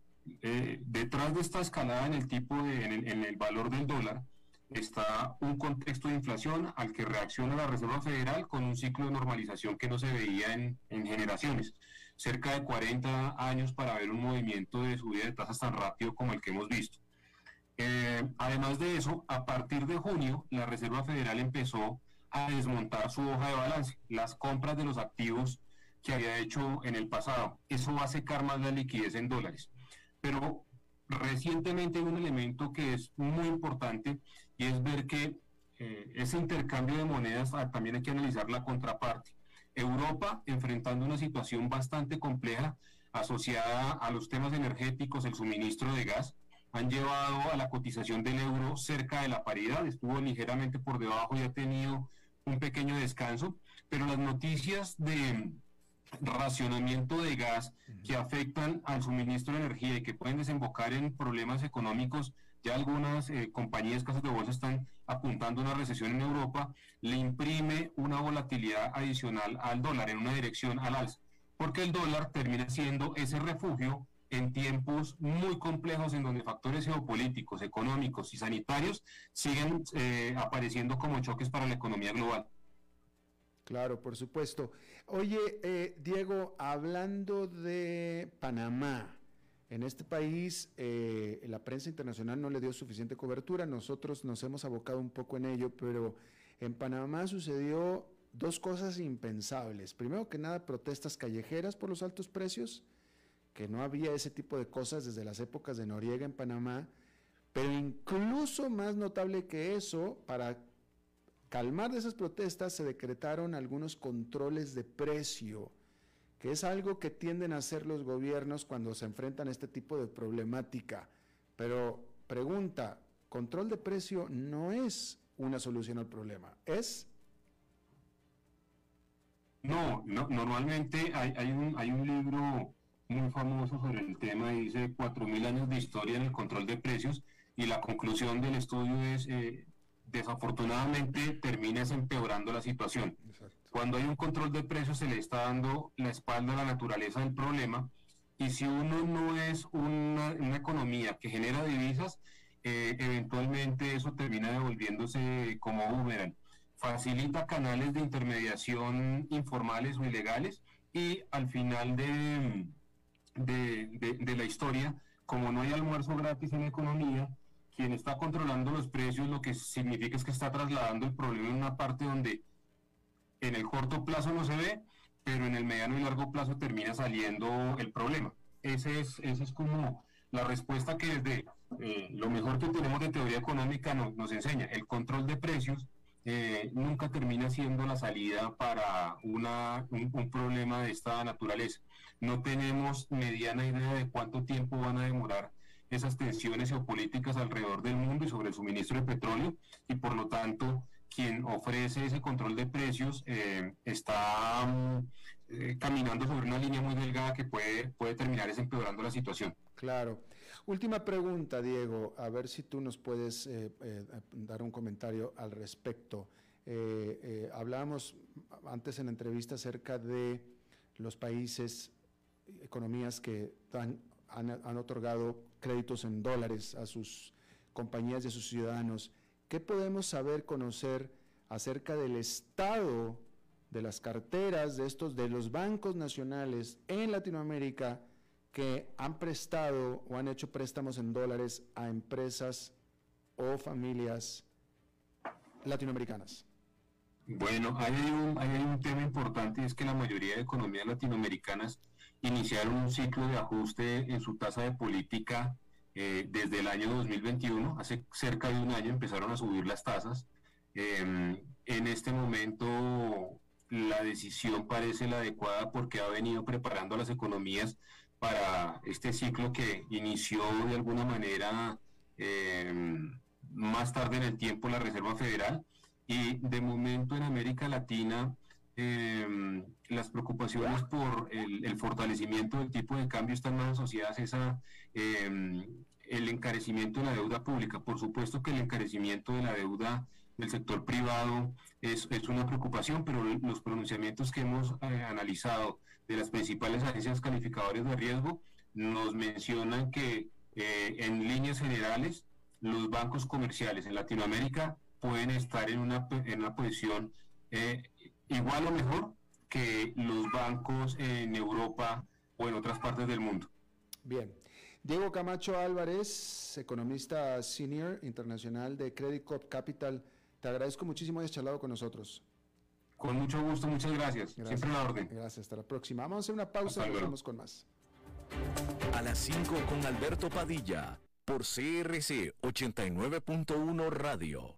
eh, detrás de esta escalada en el tipo de, en el valor del dólar, está un contexto de inflación al que reacciona la Reserva Federal con un ciclo de normalización que no se veía en, generaciones. Cerca de 40 años para ver un movimiento de subida de tasas tan rápido como el que hemos visto. Eh, además de eso, a partir de junio, la Reserva Federal empezó a desmontar su hoja de balance, las compras de los activos que había hecho en el pasado. Eso va a secar más la liquidez en dólares. Pero recientemente hay un elemento que es muy importante y es ver que eh, ese intercambio de monedas ah, también hay que analizar la contraparte. Europa enfrentando una situación bastante compleja asociada a los temas energéticos, el suministro de gas, han llevado a la cotización del euro cerca de la paridad, estuvo ligeramente por debajo y ha tenido un pequeño descanso, pero las noticias de racionamiento de gas que afectan al suministro de energía y que pueden desembocar en problemas económicos, ya algunas eh, compañías, casas de bolsa están apuntando a una recesión en Europa, le imprime una volatilidad adicional al dólar en una dirección al alza, porque el dólar termina siendo ese refugio en tiempos muy complejos en donde factores geopolíticos, económicos y sanitarios siguen eh, apareciendo como choques para la economía global. Claro, por supuesto. Oye, eh, Diego, hablando de Panamá, en este país eh, la prensa internacional no le dio suficiente cobertura, nosotros nos hemos abocado un poco en ello, pero en Panamá sucedió dos cosas impensables. Primero que nada, protestas callejeras por los altos precios que no había ese tipo de cosas desde las épocas de Noriega en Panamá, pero incluso más notable que eso, para calmar esas protestas se decretaron algunos controles de precio, que es algo que tienden a hacer los gobiernos cuando se enfrentan a este tipo de problemática. Pero pregunta, control de precio no es una solución al problema, ¿es? No, no normalmente hay, hay, un, hay un libro muy famoso sobre el tema y dice 4.000 años de historia en el control de precios y la conclusión del estudio es, eh, desafortunadamente, termina empeorando la situación. Cuando hay un control de precios se le está dando la espalda a la naturaleza del problema y si uno no es una, economía que genera divisas, eh, eventualmente eso termina devolviéndose como boomerang. Facilita canales de intermediación informales o ilegales y al final de de, la historia, como no hay almuerzo gratis en economía, quien está controlando los precios lo que significa es que está trasladando el problema en una parte donde en el corto plazo no se ve, pero en el mediano y largo plazo termina saliendo el problema. Ese es, ese es como la respuesta que desde eh, lo mejor que tenemos de teoría económica nos enseña. El control de precios eh, nunca termina siendo la salida para una, un, problema de esta naturaleza. No tenemos mediana idea de cuánto tiempo van a demorar esas tensiones geopolíticas alrededor del mundo y sobre el suministro de petróleo y por lo tanto quien ofrece ese control de precios eh, está mm, eh, caminando sobre una línea muy delgada que puede, puede terminar empeorando la situación. Claro. Última pregunta, Diego, a ver si tú nos puedes eh, eh, dar un comentario al respecto. Eh, hablábamos antes en la entrevista acerca de los países, economías que han, han, otorgado créditos en dólares a sus compañías y a sus ciudadanos. ¿Qué podemos saber, conocer acerca del estado de las carteras de estos, de los bancos nacionales en Latinoamérica? que han prestado o han hecho préstamos en dólares a empresas o familias latinoamericanas? Bueno, hay un, hay un tema importante y es que la mayoría de economías latinoamericanas iniciaron un ciclo de ajuste en su tasa de política eh, desde el año 2021. Hace cerca de un año empezaron a subir las tasas. Em, en este momento la decisión parece la adecuada porque ha venido preparando a las economías para este ciclo que inició de alguna manera em, más tarde en el tiempo la Reserva Federal y de momento en América Latina em, las preocupaciones por el, fortalecimiento del tipo de cambio están más asociadas a em, el encarecimiento de la deuda pública. Por supuesto que el encarecimiento de la deuda del sector privado es, es una preocupación, pero los pronunciamientos que hemos eh, analizado de las principales agencias calificadoras de riesgo nos mencionan que eh, en líneas generales los bancos comerciales en Latinoamérica pueden estar en una, en una posición eh, igual o mejor que los bancos en Europa o en otras partes del mundo. Bien. Diego Camacho Álvarez, economista senior internacional de Credit Corp Capital, te agradezco muchísimo hayas charlado con nosotros. Con mucho gusto, muchas gracias. Siempre la orden. Gracias, hasta la próxima. Vamos a hacer una pausa y volvemos con más. A las 5 con Alberto Padilla, por CRC 89.1 Radio.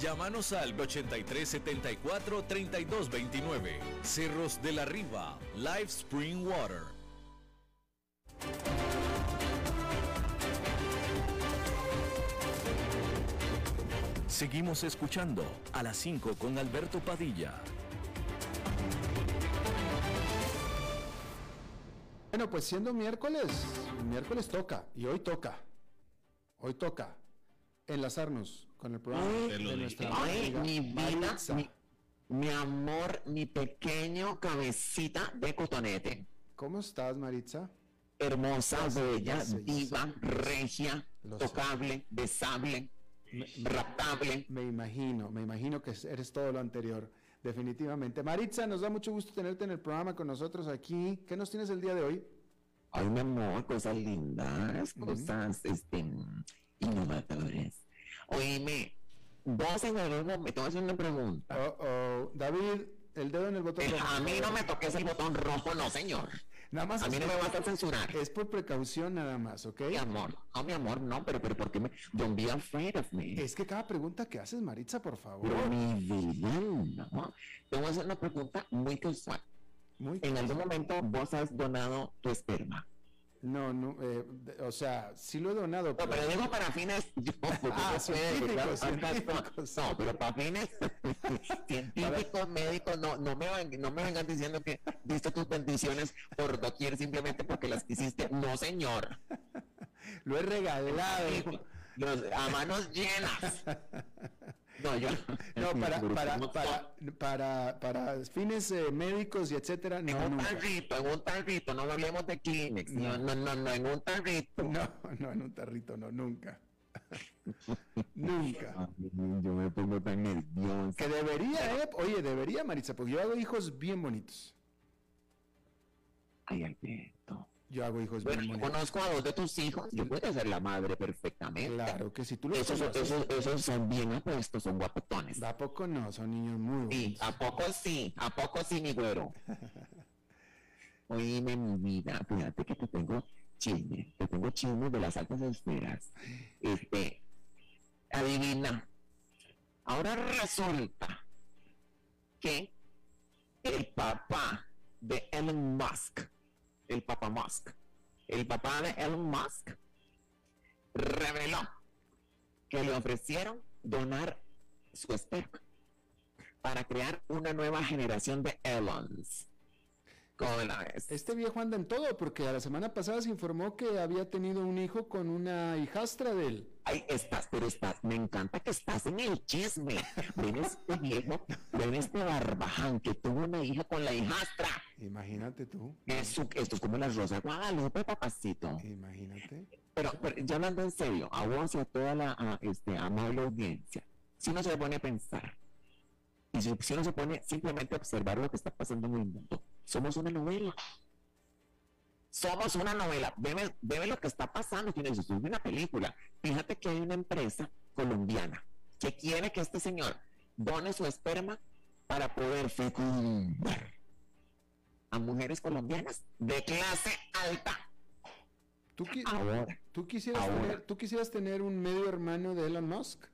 Llámanos al 8374 3229. Cerros de la Riva, Live Spring Water. Seguimos escuchando a las 5 con Alberto Padilla. Bueno, pues siendo miércoles, miércoles toca y hoy toca. Hoy toca enlazarnos con el programa de nuestra Ay, amiga mi vida, mi, mi amor, mi pequeño cabecita de cotonete. ¿Cómo estás, Maritza? Hermosa, bella, sé. regia, Lo sé. tocable, besable, Me, raptable. me imagino, me imagino que eres todo lo anterior, definitivamente. Maritza, nos da mucho gusto tenerte en el programa con nosotros aquí. ¿Qué nos tienes el día de hoy? Ay, mi amor, cosas lindas, cosas este, innovadoras. Oíme, vos en algún momento, voy a hacer una pregunta. Oh, oh. David, el dedo en el botón rojo. a mí no me toques el botón rojo, no, señor. Nada más A mí no me vas a censurar. es por precaución nada más, ¿ok? Mi amor, oh, mi amor, no, pero, pero, ¿por qué me? Don't be afraid of me. Es que cada pregunta que haces, Maritza, por favor. Pero mi vida, no. Te voy a hacer una pregunta muy casual. Muy En algún momento vos has donado tu esperma. No, no, eh, o sea, sí lo he donado. No, pero digo para fines. Yo, Ah, científicos, científicos. No, no, pero para fines científicos, médicos, no, no, me van- no me vengan diciendo que diste tus bendiciones por doquier simplemente porque las quisiste. No, señor. Lo he regalado. Los- a manos llenas. No, yo. No, para, para, ¿cómo para, para, para fines eh, médicos y etcétera, En no, un nunca. tarrito, en un tarrito, no hablemos de Kleenex. No, no, no, no, en un tarrito. No, no, en un tarrito, no, nunca. nunca. Yo me pongo tan nervioso. Que debería, ¿eh? Oye, debería, Maritza, porque yo hago hijos bien bonitos. Ay, Alberto. Yo hago hijos Bueno, bien conozco a dos de tus hijos. Yo puedo ser la madre perfectamente. Claro que si tú los Esos, conoces, esos, esos son bien apuestos, son guapetones. ¿A poco no? Son niños muy Sí, bonitos. ¿a poco sí? ¿A poco sí, mi güero? Oíme, mi vida, fíjate que te tengo chisme. Te tengo chisme de las altas esferas. Este, adivina. Ahora resulta que el papá de Elon Musk, el papá Musk, el papá de Elon Musk, reveló que le ofrecieron donar su esperma para crear una nueva generación de Elons. ¿Cómo la ves? Este viejo anda en todo, porque a la semana pasada se informó que había tenido un hijo con una hijastra de él. Ay, estás, pero estás, me encanta que estás en el chisme. Ven este viejo, ven este barbaján que tuvo una hija con la hijastra. Imagínate tú, Eso, esto es como la Rosa Guadalupe, papacito. imagínate. Pero, pero ya hablando en serio, a vos y a toda la a, este, amable audiencia, si uno se pone a pensar, y si, si uno se pone simplemente a observar lo que está pasando en el mundo, somos una novela. Somos una novela. Ve, ve lo que está pasando, que es una película. Fíjate que hay una empresa colombiana que quiere que este señor done su esperma para poder fecundar a mujeres colombianas de clase alta. ¿Tú, qui- Ahora, tú quisieras Ahora. tener, ¿Tú quisieras tener un medio hermano de Elon Musk?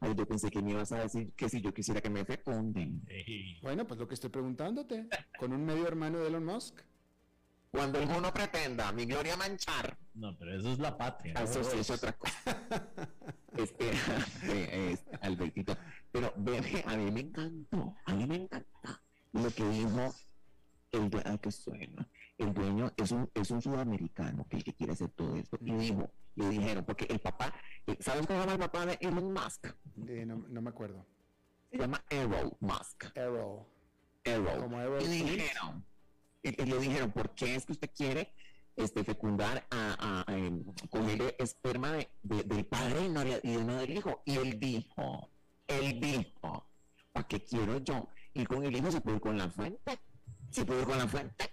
Ay, yo pensé que me ibas a decir que si yo quisiera que me fecunden. Bueno, pues lo que estoy preguntándote. ¿Con un medio hermano de Elon Musk? Cuando alguno pretenda mi gloria manchar, No, pero eso es la patria. eso sí es otra cosa. Espera, eh, este, Albertito. Pero bebé, a mí me encantó, a mí me encanta lo que dijo el ah, que suena. El dueño es un, es un sudamericano que, quiere hacer todo esto. Y dijo, le dijeron, porque el papá, eh, ¿sabes cómo se llama el papá de Elon Musk? Eh, no, no me acuerdo. Se llama Errol Musk. Errol. Errol. Y dijeron, y, le dijeron, ¿por qué es que usted quiere este, fecundar a, a, a, em, esperma de, de- del padre y no, le- y no del hijo? Y él dijo, él dijo, ¿para qué quiero yo? Y con el hijo se puede ir con la fuente. Se puede ir con la fuente.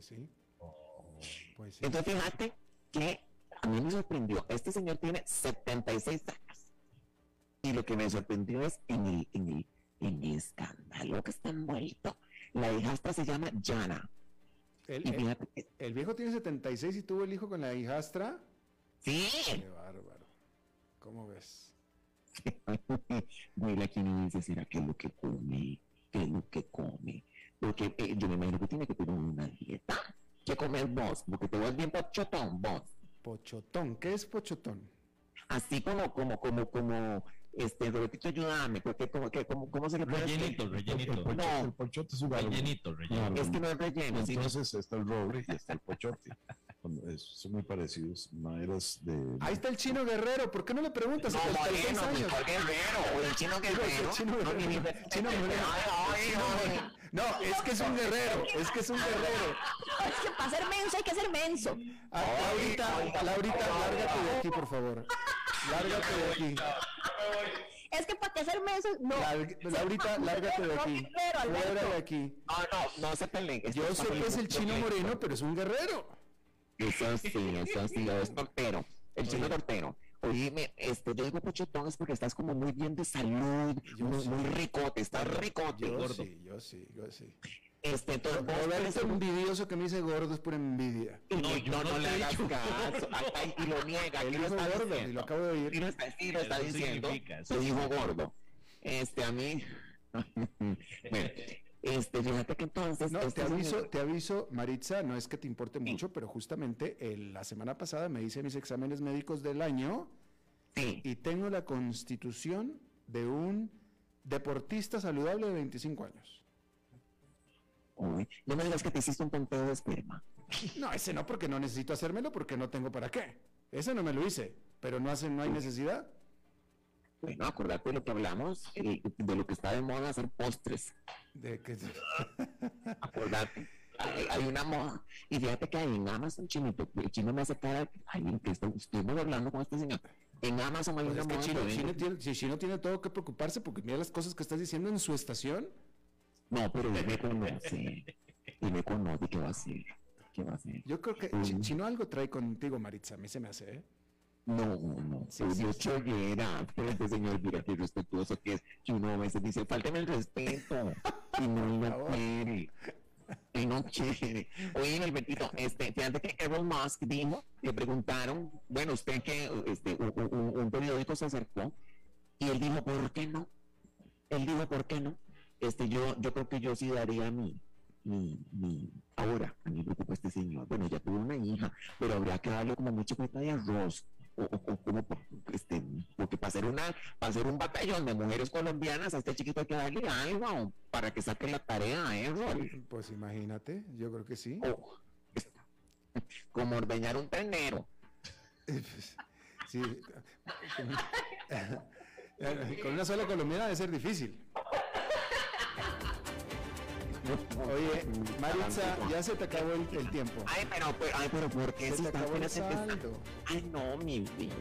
Pues sí. Pues sí. Entonces fíjate que a mí me sorprendió. Este señor tiene 76 años. Y lo que me sorprendió es en el, en el, en el escándalo que está envuelto. La hijastra se llama Jana. El, viejo tiene 76 y tuvo el hijo con la hijastra. sí. Qué bárbaro. ¿Cómo ves? Mira aquí no dice, ¿será que es lo que come? ¿Qué es lo que come? Porque eh, yo me imagino que tiene que tener una dieta. ¿Qué comes vos? Porque te vas bien pochotón, vos. Pochotón. ¿Qué es pochotón? Así como, como, como, como, este, Robertito, ayúdame, porque como, que, como, ¿cómo se le puede decir? Rellenito, rellenito. El pochote, No. el pochote es un. Rellenito, rellenito. Es que no es relleno, sino Entonces está el roble y está el pochote. Son muy parecidos, maneras de... Ahí está el chino guerrero. ¿Por qué no le preguntas? No, 76 moreno, años. mejor guerrero, el chino guerrero. el chino guerrero. No, es que es un guerrero. Es que es un guerrero. Es que para ser menso hay que ser menso. Ah, Laurita, Laurita, lárgate de aquí, por favor. Lárgate de aquí. Es que para que ser menso, no. Laurita, lárgate de aquí. Fuera de aquí. No, no, no se peleen. Yo sé que es el chino moreno, pero es un guerrero. Eso sí, eso sí, es tortero. El chino tortero. Oíme, este, yo digo pochotón es porque estás como muy bien de salud, Yo muy, sí. muy ricote, estás ricote, Yo gordo. sí, yo sí, yo sí. Este, entonces, vos eres este un- envidioso que me dice gordo es pura envidia. y No, no, yo no, no le te he hagas dicho. caso. Y lo niega, Él lo está gordo y diciendo. lo acabo de oír. lo está, sí lo está diciendo. Se dijo gordo. Este, a mí. bueno, este, fíjate que entonces. No, este te aviso, señor- te aviso, Maritza, no es que te importe mucho, pero justamente el- la semana pasada me hice mis exámenes médicos del año Sí. y tengo la constitución de un deportista saludable de 25 años. Uy, no me digas que te hiciste un tonteo de esperma. No, ese no, porque no necesito hacérmelo, porque no tengo para qué. Ese no me lo hice, pero no, hace, no hay necesidad. Bueno, acordate de lo que hablamos, de lo que está de moda hacer postres. De que, Acordate. Hay, hay una moda. Y fíjate que hay en Amazon, chinito, el chino me hace cara, ay, que estoy- estuvimos hablando con este señor. En Amazon hay Pues una es moda. Chino, que Chino vende- tiene, si Chino tiene todo que preocuparse, porque mira las cosas que estás diciendo en su estación. No, pero él me conoce. Él me conoce, ¿qué va a hacer? ¿Qué va a hacer? Yo creo que Mm. Chino algo trae contigo, Maritza, a mí se me hace, ¿eh? No, no, Sí, sí, yo chollera, pero este señor, mira qué respetuoso que es, que uno a veces dice, fálteme el respeto, y no lo quiere, y no quiere. Oye, Albertito, este, fíjate que Elon Musk dijo, le preguntaron, bueno, usted que, este, un, un- un periódico se acercó, y él dijo, ¿por qué no? Él dijo, ¿por qué no? Este, yo, yo creo que yo sí daría mi, mi, mi, ahora, a mí me preocupa este señor, bueno, ya tuvo una hija, pero habría que darle como mucha cuenta de arroz, o, como, este, porque para hacer una, para hacer un batallón de mujeres colombianas, a este chiquito hay que darle algo, para que saque la tarea, ¿eh? Pues imagínate, yo creo que sí. O, como ordeñar un ternero. Sí. Con una sola colombiana debe ser difícil. Oye, Maritza, ya se te acabó el, el tiempo. Ay, pero, pero, ay, pero, ¿por qué Se si te acabó el saldo. Ay, no, mi vida.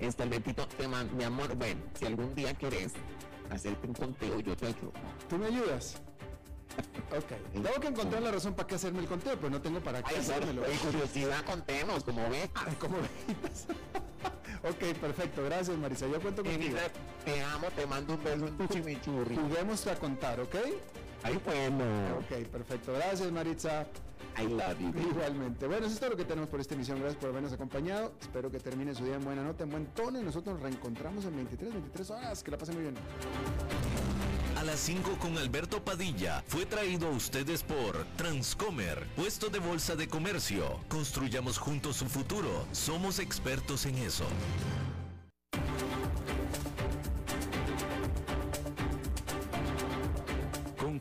Este, Albertito, te man- mi amor, bueno, si algún día querés hacerte un conteo, yo te ayudo. ¿Tú me ayudas? Ok. Tengo que encontrar la razón para qué hacerme el conteo, pero no tengo para qué Ay, hacérmelo. por curiosidad, contemos, como ve. Ay, ¿Cómo veis? Ok, perfecto. Gracias, Marisa. Yo cuento contigo. Te amo, te mando un beso en tu chimichurri. Juguemos a contar, ¿ok? Ay, bueno. Ok, perfecto. Gracias, Maritza. I love you. Igualmente. Bueno, eso es todo lo que tenemos por esta emisión. Gracias por habernos acompañado. Espero que termine su día en buena nota, en buen tono. Y nosotros nos reencontramos en 23, 23 horas. Que la pasen muy bien. A las 5 con Alberto Padilla fue traído a ustedes por Transcomer, puesto de bolsa de comercio. Construyamos juntos su futuro. Somos expertos en eso.